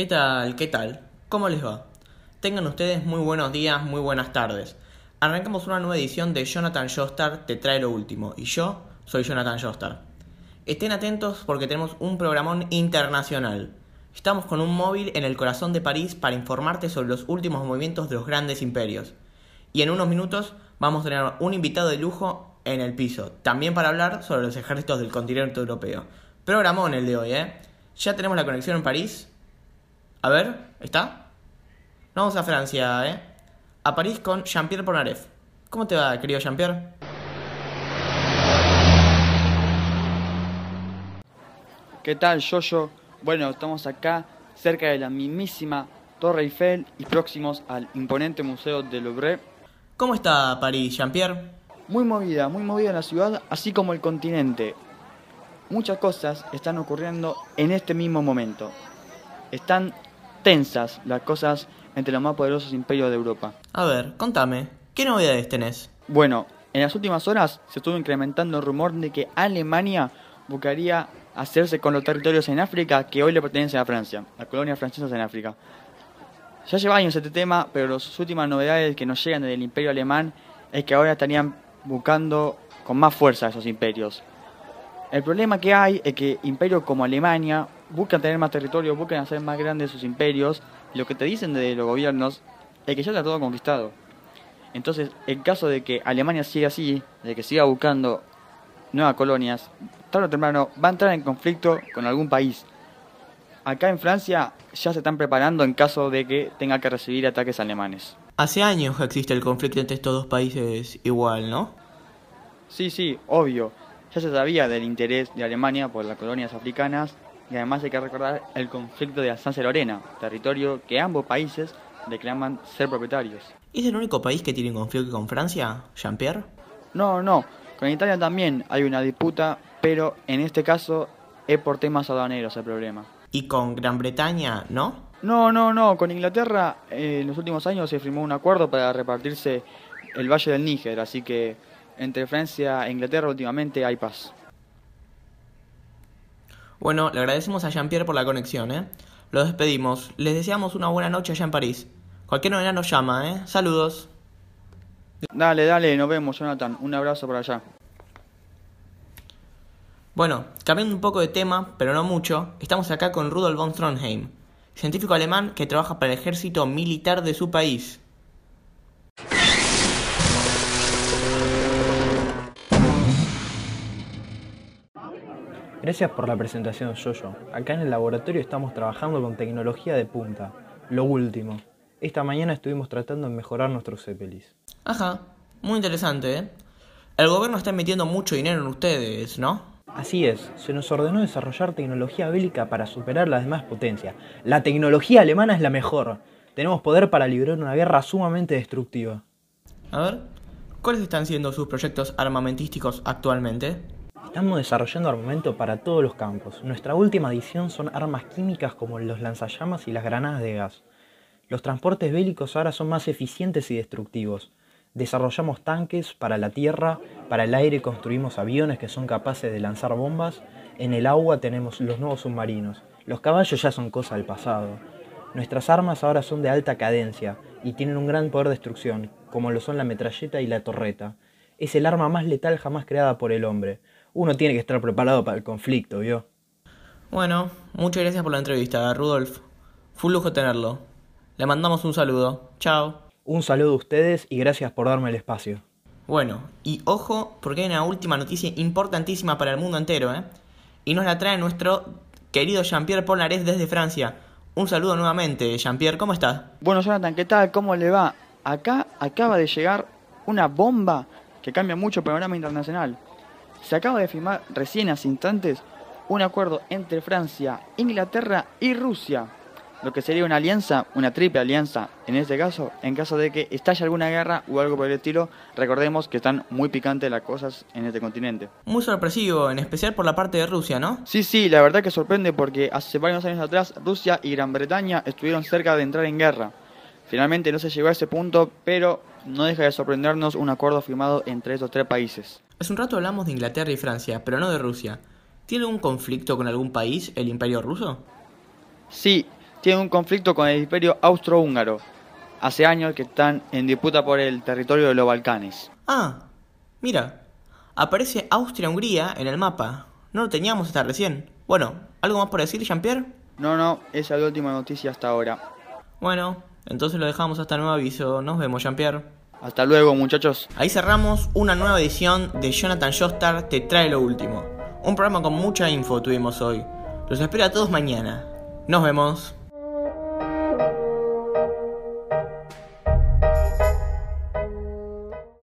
¿Qué tal? ¿Qué tal? ¿Cómo les va? Tengan ustedes muy buenos días, muy buenas tardes. Arrancamos una nueva edición de Jonathan Jostar Te trae lo último y yo soy Jonathan Jostar. Estén atentos porque tenemos un programón internacional. Estamos con un móvil en el corazón de París para informarte sobre los últimos movimientos de los grandes imperios. Y en unos minutos vamos a tener un invitado de lujo en el piso, también para hablar sobre los ejércitos del continente europeo. Programón el de hoy, ¿eh? Ya tenemos la conexión en París. A ver, ¿está? Vamos a Francia, ¿eh? A París con Jean-Pierre Polnareff. ¿Cómo te va, querido Jean-Pierre? ¿Qué tal, Yoyo? Bueno, estamos acá cerca de la mismísima Torre Eiffel y próximos al imponente Museo del Louvre. ¿Cómo está París, Jean-Pierre? Muy movida, muy movida la ciudad, así como el continente. Muchas cosas están ocurriendo en este mismo momento. Están tensas las cosas entre los más poderosos imperios de Europa. A ver, contame, ¿qué novedades tenés? Bueno, en las últimas horas se estuvo incrementando el rumor de que Alemania buscaría hacerse con los territorios en África que hoy le pertenecen a Francia, las colonias francesas en África. Ya lleva años este tema, pero las últimas novedades que nos llegan del imperio alemán es que ahora estarían buscando con más fuerza esos imperios. El problema que hay es que imperios como Alemania buscan tener más territorio, buscan hacer más grandes sus imperios, y lo que te dicen de los gobiernos es que ya está todo conquistado. Entonces, en caso de que Alemania siga así, de que siga buscando nuevas colonias, tarde o temprano va a entrar en conflicto con algún país. Acá en Francia ya se están preparando en caso de que tenga que recibir ataques alemanes. Hace años que existe el conflicto entre estos dos países igual, ¿no? Sí, sí, obvio. Ya se sabía del interés de Alemania por las colonias africanas y además hay que recordar el conflicto de Alsacia-Lorena, territorio que ambos países reclaman ser propietarios. ¿Es el único país que tiene conflicto con Francia, Jean-Pierre? No, no. Con Italia también hay una disputa, pero en este caso es por temas aduaneros el problema. ¿Y con Gran Bretaña, no? No, no, no. Con Inglaterra eh, en los últimos años se firmó un acuerdo para repartirse el Valle del Níger, así que entre Francia e Inglaterra últimamente hay paz. Bueno, le agradecemos a Jean-Pierre por la conexión, ¿eh? Los despedimos. Les deseamos una buena noche allá en París. Cualquier novedad nos llama, ¿eh? Saludos. Dale, dale, nos vemos, Jonathan. Un abrazo para allá. Bueno, cambiando un poco de tema, pero no mucho, estamos acá con Rudolf von Trondheim, científico alemán que trabaja para el ejército militar de su país. Gracias por la presentación, Yoyo. Acá en el laboratorio estamos trabajando con tecnología de punta. Lo último. Esta mañana estuvimos tratando de mejorar nuestros Zeppelis. Ajá, muy interesante, ¿eh? El gobierno está metiendo mucho dinero en ustedes, ¿no? Así es, se nos ordenó desarrollar tecnología bélica para superar las demás potencias. La tecnología alemana es la mejor. Tenemos poder para librar una guerra sumamente destructiva. A ver, ¿cuáles están siendo sus proyectos armamentísticos actualmente? Estamos desarrollando armamento para todos los campos. Nuestra última edición son armas químicas como los lanzallamas y las granadas de gas. Los transportes bélicos ahora son más eficientes y destructivos. Desarrollamos tanques para la tierra, para el aire construimos aviones que son capaces de lanzar bombas, en el agua tenemos los nuevos submarinos. Los caballos ya son cosa del pasado. Nuestras armas ahora son de alta cadencia y tienen un gran poder de destrucción, como lo son la metralleta y la torreta. Es el arma más letal jamás creada por el hombre. Uno tiene que estar preparado para el conflicto, ¿vio? Bueno, muchas gracias por la entrevista, Rudolf. Fue un lujo tenerlo. Le mandamos un saludo. Chao. Un saludo a ustedes y gracias por darme el espacio. Bueno, y ojo, porque hay una última noticia importantísima para el mundo entero, ¿eh? Y nos la trae nuestro querido Jean-Pierre Polnareff desde Francia. Un saludo nuevamente, Jean-Pierre, ¿cómo estás? Bueno, Jonathan, ¿qué tal? ¿Cómo le va? Acá acaba de llegar una bomba que cambia mucho el panorama internacional. Se acaba de firmar recién hace instantes un acuerdo entre Francia, Inglaterra y Rusia lo que sería una alianza, una triple alianza en este caso, en caso de que estalle alguna guerra o algo por el estilo, recordemos que están muy picantes las cosas en este continente. Muy sorpresivo, en especial por la parte de Rusia, ¿no? Sí, sí, la verdad que sorprende porque hace varios años atrás Rusia y Gran Bretaña estuvieron cerca de entrar en guerra. Finalmente no se llegó a ese punto, pero no deja de sorprendernos un acuerdo firmado entre estos tres países. Hace un rato hablamos de Inglaterra y Francia, pero no de Rusia. ¿Tiene algún conflicto con algún país el imperio ruso? Sí, tienen un conflicto con el imperio austrohúngaro. Hace años que están en disputa por el territorio de los Balcanes. Ah, mira, aparece Austria-Hungría en el mapa. No lo teníamos hasta recién. Bueno, ¿algo más por decir, Jean-Pierre? No, no, esa es la última noticia hasta ahora. Bueno, entonces lo dejamos hasta nuevo aviso. Nos vemos, Jean-Pierre. Hasta luego, muchachos. Ahí cerramos una nueva edición de Jonathan Jostar Te trae lo último. Un programa con mucha info tuvimos hoy. Los espero a todos mañana. Nos vemos.